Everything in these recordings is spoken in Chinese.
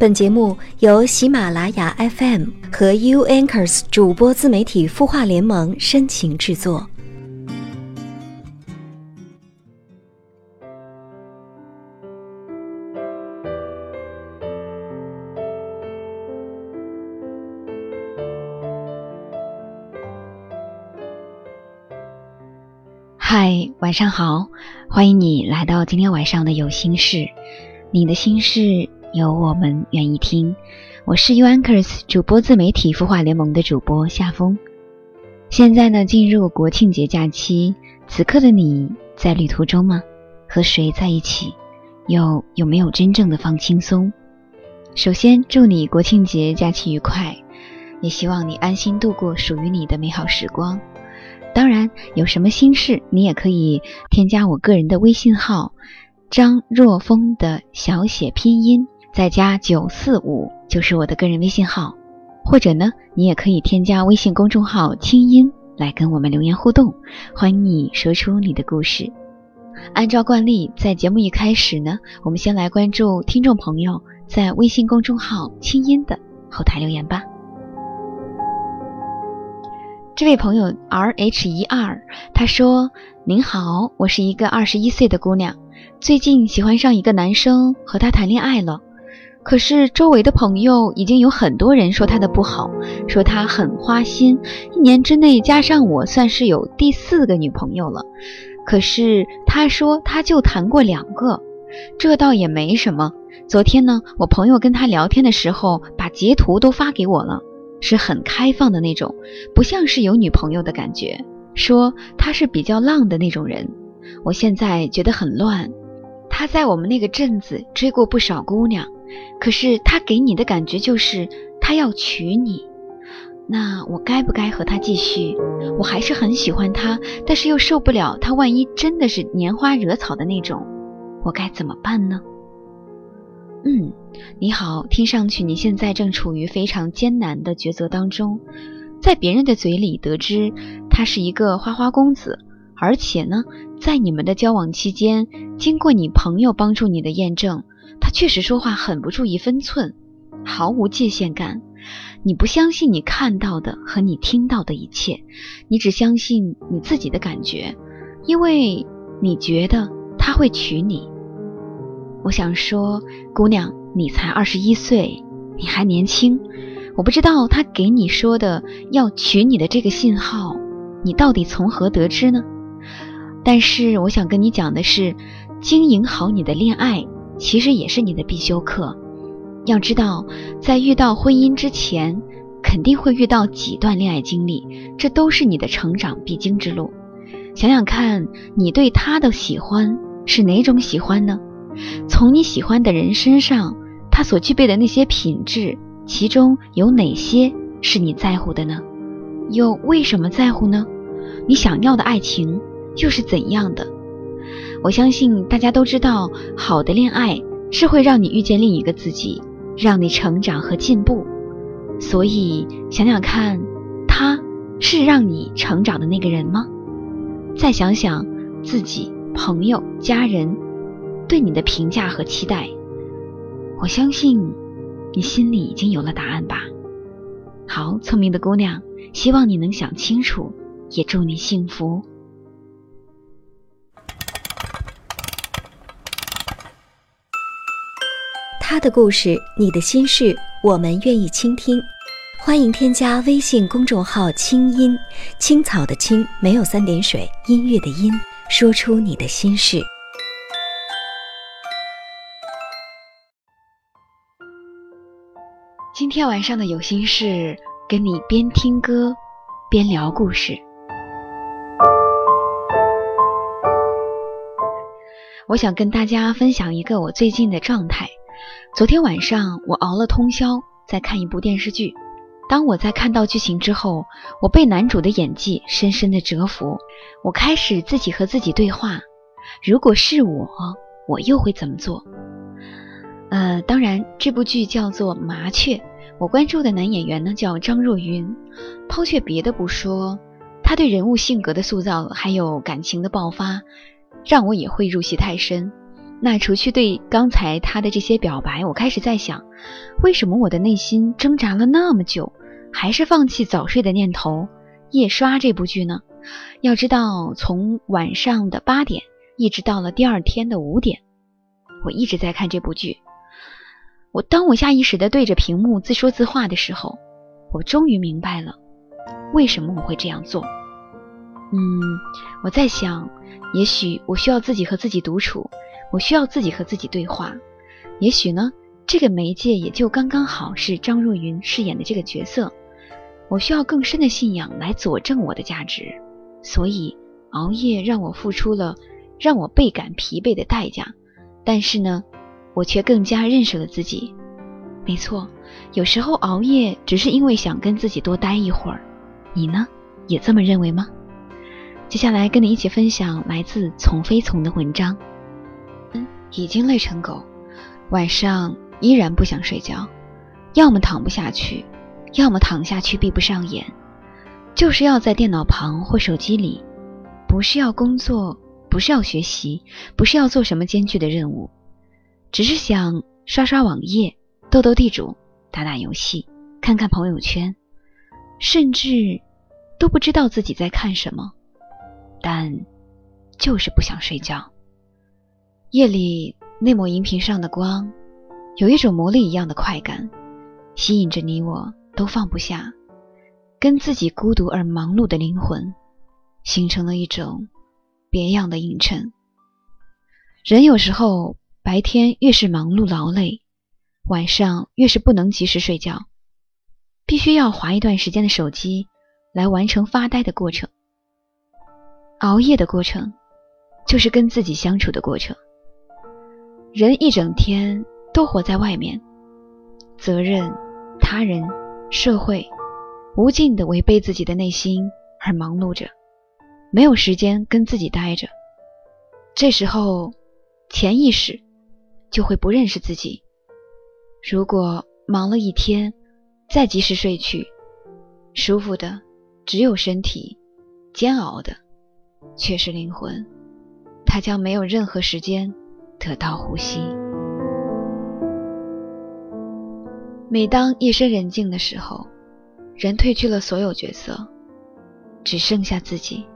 本节目由喜马拉雅 FM 和 U Anchors 主播自媒体孵化联盟深情制作。嗨，晚上好，欢迎你来到今天晚上的有心事，你的心事。有我们愿意听，我是 U Anchors 主播自媒体孵化联盟的主播夏风。现在呢，进入国庆节假期，此刻的你在旅途中吗？和谁在一起？又有没有真正的放轻松？首先，祝你国庆节假期愉快，也希望你安心度过属于你的美好时光。当然，有什么心事，你也可以添加我个人的微信号张若风的小写拼音。再加九四五就是我的个人微信号，或者呢，你也可以添加微信公众号“清音”来跟我们留言互动，欢迎你说出你的故事。按照惯例，在节目一开始呢，我们先来关注听众朋友在微信公众号“清音”的后台留言吧。这位朋友 R H 一二他说：“您好，我是一个二十一岁的姑娘，最近喜欢上一个男生，和他谈恋爱了。”可是周围的朋友已经有很多人说他的不好，说他很花心，一年之内加上我算是有第四个女朋友了。可是他说他就谈过两个，这倒也没什么。昨天呢，我朋友跟他聊天的时候，把截图都发给我了，是很开放的那种，不像是有女朋友的感觉。说他是比较浪的那种人，我现在觉得很乱。他在我们那个镇子追过不少姑娘。可是他给你的感觉就是他要娶你，那我该不该和他继续？我还是很喜欢他，但是又受不了他万一真的是拈花惹草的那种，我该怎么办呢？嗯，你好，听上去你现在正处于非常艰难的抉择当中，在别人的嘴里得知他是一个花花公子，而且呢，在你们的交往期间，经过你朋友帮助你的验证。他确实说话很不注意分寸，毫无界限感。你不相信你看到的和你听到的一切，你只相信你自己的感觉，因为你觉得他会娶你。我想说，姑娘，你才二十一岁，你还年轻。我不知道他给你说的要娶你的这个信号，你到底从何得知呢？但是我想跟你讲的是，经营好你的恋爱。其实也是你的必修课。要知道，在遇到婚姻之前，肯定会遇到几段恋爱经历，这都是你的成长必经之路。想想看，你对他的喜欢是哪种喜欢呢？从你喜欢的人身上，他所具备的那些品质，其中有哪些是你在乎的呢？又为什么在乎呢？你想要的爱情又是怎样的？我相信大家都知道，好的恋爱是会让你遇见另一个自己，让你成长和进步。所以想想看，他是让你成长的那个人吗？再想想自己、朋友、家人对你的评价和期待，我相信你心里已经有了答案吧。好，聪明的姑娘，希望你能想清楚，也祝你幸福。他的故事，你的心事，我们愿意倾听。欢迎添加微信公众号“清音青草”的青没有三点水，音乐的音，说出你的心事。今天晚上的有心事，跟你边听歌边聊故事。我想跟大家分享一个我最近的状态。昨天晚上我熬了通宵在看一部电视剧，当我在看到剧情之后，我被男主的演技深深的折服。我开始自己和自己对话：如果是我，我又会怎么做？呃，当然，这部剧叫做《麻雀》，我关注的男演员呢叫张若昀。抛却别的不说，他对人物性格的塑造还有感情的爆发，让我也会入戏太深。那除去对刚才他的这些表白，我开始在想，为什么我的内心挣扎了那么久，还是放弃早睡的念头，夜刷这部剧呢？要知道，从晚上的八点一直到了第二天的五点，我一直在看这部剧。我当我下意识的对着屏幕自说自话的时候，我终于明白了为什么我会这样做。嗯，我在想，也许我需要自己和自己独处，我需要自己和自己对话。也许呢，这个媒介也就刚刚好是张若昀饰演的这个角色。我需要更深的信仰来佐证我的价值，所以熬夜让我付出了让我倍感疲惫的代价。但是呢，我却更加认识了自己。没错，有时候熬夜只是因为想跟自己多待一会儿。你呢，也这么认为吗？接下来跟你一起分享来自从飞从的文章。已经累成狗，晚上依然不想睡觉，要么躺不下去，要么躺下去闭不上眼，就是要在电脑旁或手机里，不是要工作，不是要学习，不是要做什么艰巨的任务，只是想刷刷网页、斗斗地主、打打游戏、看看朋友圈，甚至都不知道自己在看什么。但就是不想睡觉。夜里那抹荧屏上的光，有一种魔力一样的快感，吸引着你我都放不下。跟自己孤独而忙碌的灵魂，形成了一种别样的映衬。人有时候白天越是忙碌劳累，晚上越是不能及时睡觉，必须要划一段时间的手机，来完成发呆的过程。熬夜的过程，就是跟自己相处的过程。人一整天都活在外面，责任、他人、社会，无尽的违背自己的内心而忙碌着，没有时间跟自己待着。这时候，潜意识就会不认识自己。如果忙了一天，再及时睡去，舒服的只有身体，煎熬的。却是灵魂，他将没有任何时间得到呼吸。每当夜深人静的时候，人褪去了所有角色，只剩下自己，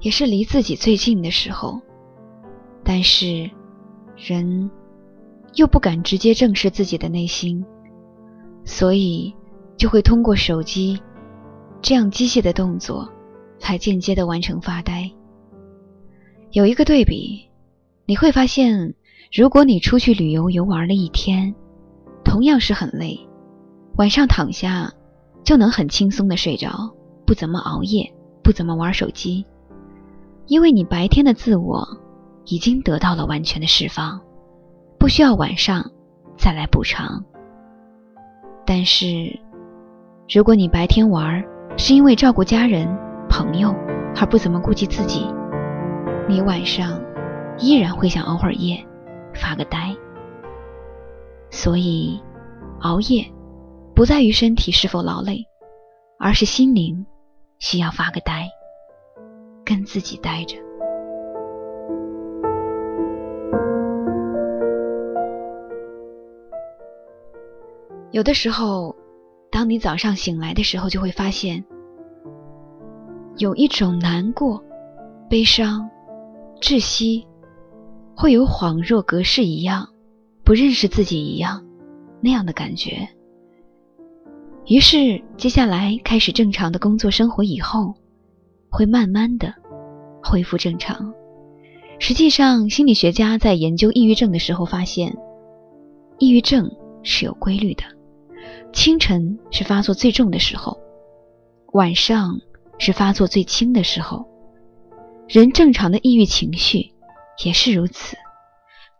也是离自己最近的时候。但是，人又不敢直接正视自己的内心，所以就会通过手机这样机械的动作。才间接的完成发呆。有一个对比，你会发现，如果你出去旅游游玩了一天，同样是很累，晚上躺下就能很轻松的睡着，不怎么熬夜，不怎么玩手机，因为你白天的自我已经得到了完全的释放，不需要晚上再来补偿。但是，如果你白天玩是因为照顾家人，朋友，而不怎么顾及自己，你晚上依然会想熬会儿夜，发个呆。所以，熬夜不在于身体是否劳累，而是心灵需要发个呆，跟自己待着。有的时候，当你早上醒来的时候，就会发现。有一种难过、悲伤、窒息，会有恍若隔世一样，不认识自己一样那样的感觉。于是，接下来开始正常的工作生活以后，会慢慢的恢复正常。实际上，心理学家在研究抑郁症的时候发现，抑郁症是有规律的：清晨是发作最重的时候，晚上。是发作最轻的时候，人正常的抑郁情绪也是如此。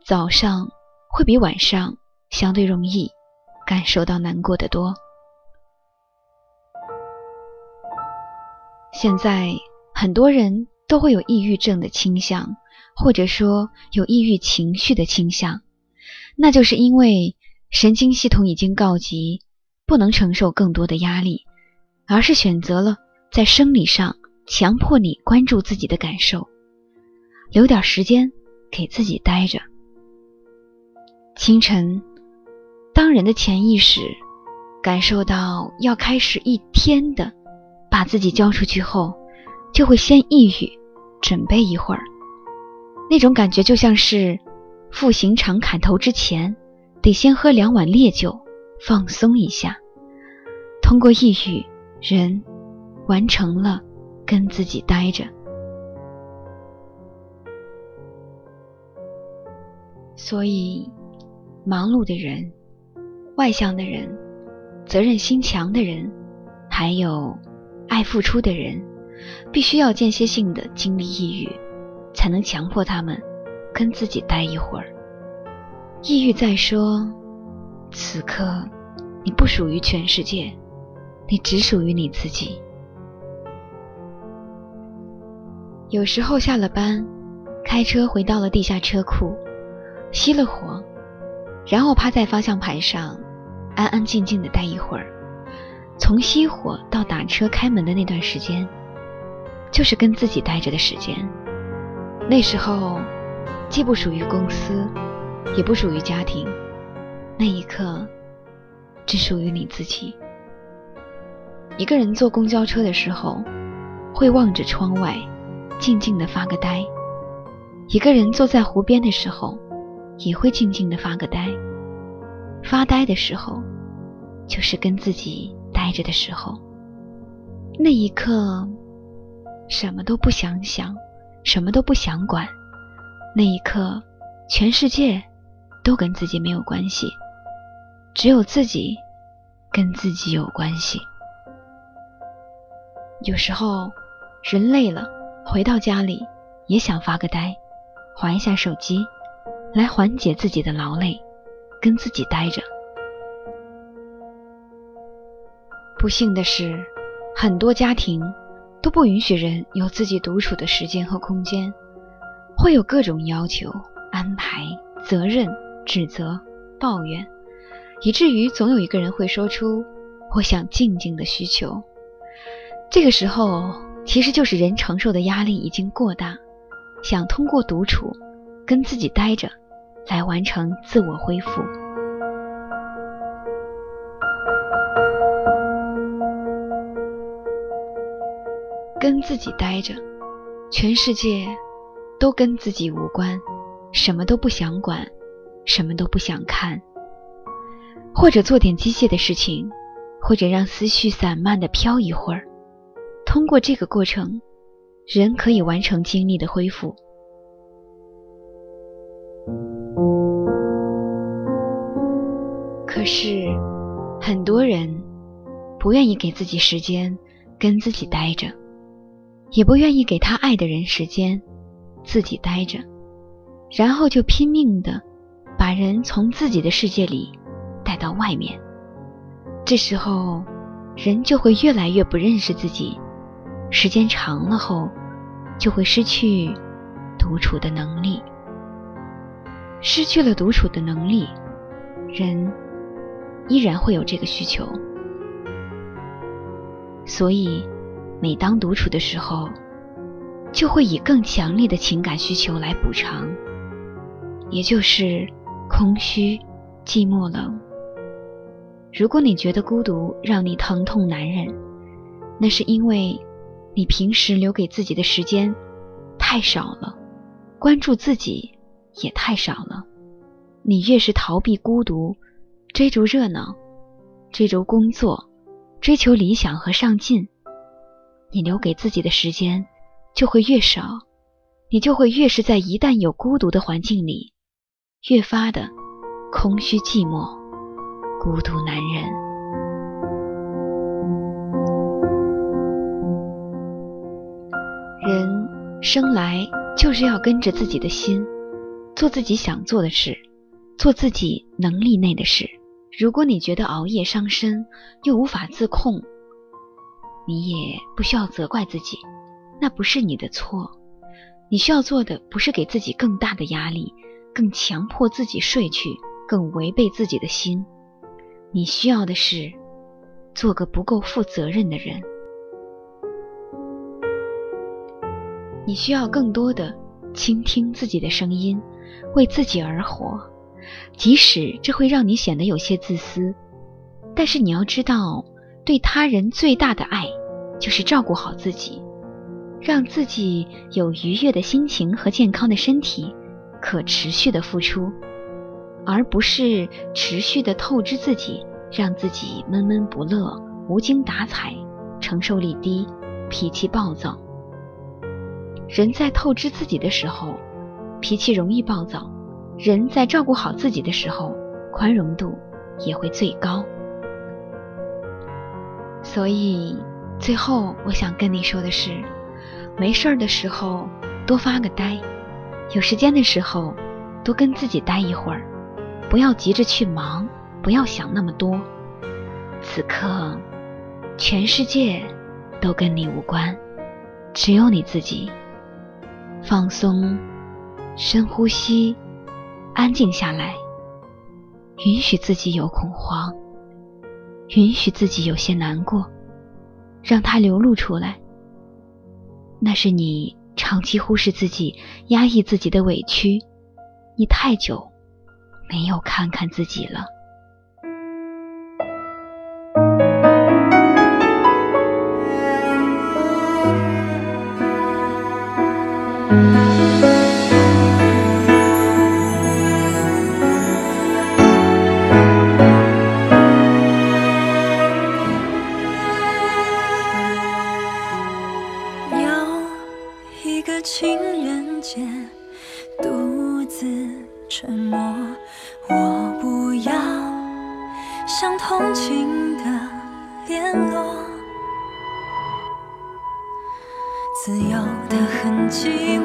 早上会比晚上相对容易感受到难过的多。现在很多人都会有抑郁症的倾向，或者说有抑郁情绪的倾向，那就是因为神经系统已经告急，不能承受更多的压力，而是选择了。在生理上强迫你关注自己的感受，留点时间给自己待着，清晨，当人的潜意识感受到要开始一天的把自己交出去后，就会先抑郁，准备一会儿。那种感觉就像是赴刑场砍头之前，得先喝两碗烈酒，放松一下。通过抑郁，人完成了跟自己待着。所以，忙碌的人、外向的人、责任心强的人，还有爱付出的人，必须要间歇性的经历抑郁，才能强迫他们跟自己待一会儿。抑郁在说：“此刻，你不属于全世界，你只属于你自己。”有时候下了班，开车回到了地下车库。熄了火，然后趴在方向盘上，安安静静的待一会儿。从熄火到打车开门的那段时间，就是跟自己待着的时间。那时候，既不属于公司，也不属于家庭，那一刻，只属于你自己。一个人坐公交车的时候，会望着窗外，静静的发个呆。一个人坐在湖边的时候。也会静静的发个呆，发呆的时候，就是跟自己呆着的时候。那一刻，什么都不想想，什么都不想管。那一刻，全世界都跟自己没有关系，只有自己跟自己有关系。有时候，人累了，回到家里也想发个呆，划一下手机。来缓解自己的劳累，跟自己待着。不幸的是，很多家庭都不允许人有自己独处的时间和空间，会有各种要求、安排、责任、指责、抱怨，以至于总有一个人会说出“我想静静”的需求。这个时候，其实就是人承受的压力已经过大，想通过独处跟自己待着。来完成自我恢复，跟自己待着，全世界都跟自己无关，什么都不想管，什么都不想看，或者做点机械的事情，或者让思绪散漫的飘一会儿。通过这个过程，人可以完成精力的恢复。是，很多人不愿意给自己时间跟自己待着，也不愿意给他爱的人时间自己待着，然后就拼命的把人从自己的世界里带到外面。这时候，人就会越来越不认识自己，时间长了后，就会失去独处的能力。失去了独处的能力，人。依然会有这个需求，所以每当独处的时候，就会以更强烈的情感需求来补偿，也就是空虚、寂寞、冷。如果你觉得孤独让你疼痛难忍，那是因为你平时留给自己的时间太少了，关注自己也太少了。你越是逃避孤独。追逐热闹，追逐工作，追求理想和上进，你留给自己的时间就会越少，你就会越是在一旦有孤独的环境里，越发的空虚寂寞，孤独难忍。人生来就是要跟着自己的心，做自己想做的事，做自己能力内的事。如果你觉得熬夜伤身，又无法自控，你也不需要责怪自己，那不是你的错。你需要做的不是给自己更大的压力，更强迫自己睡去，更违背自己的心。你需要的是做个不够负责任的人。你需要更多的倾听自己的声音，为自己而活。即使这会让你显得有些自私，但是你要知道，对他人最大的爱，就是照顾好自己，让自己有愉悦的心情和健康的身体，可持续的付出，而不是持续的透支自己，让自己闷闷不乐、无精打采、承受力低、脾气暴躁。人在透支自己的时候，脾气容易暴躁。人在照顾好自己的时候，宽容度也会最高。所以，最后我想跟你说的是，没事儿的时候多发个呆，有时间的时候多跟自己待一会儿，不要急着去忙，不要想那么多。此刻，全世界都跟你无关，只有你自己。放松，深呼吸。安静下来，允许自己有恐慌，允许自己有些难过，让它流露出来。那是你长期忽视自己、压抑自己的委屈，你太久没有看看自己了。情人节独自沉默，我不要像同情的联络。自由的很寂寞。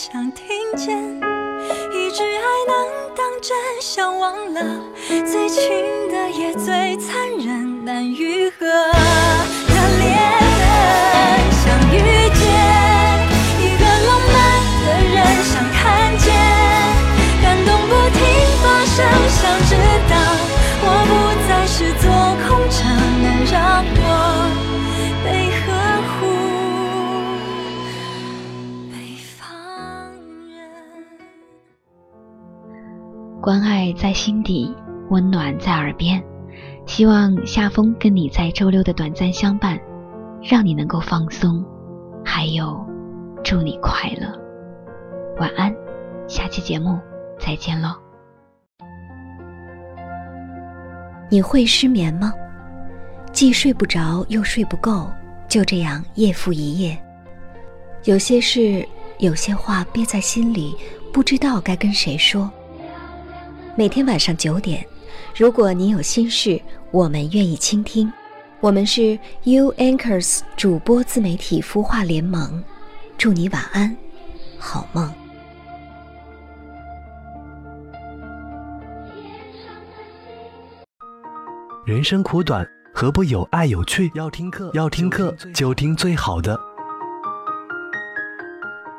想听见一句爱能当真，想忘了。最亲的也最残忍难愈合。的裂痕。想遇见一个浪漫的人，想看见。感动不停发生，想知道我不再是做关爱在心底，温暖在耳边。希望夏风跟你在周六的短暂相伴，让你能够放松，还有祝你快乐。晚安，下期节目再见喽。你会失眠吗？既睡不着又睡不够，就这样夜复一夜。有些事，有些话憋在心里，不知道该跟谁说。每天晚上九点，如果你有心事，我们愿意倾听。我们是 U Anchors 主播自媒体孵化联盟，祝你晚安，好梦。人生苦短，何不有爱有趣？要听课，要听课就听最好的。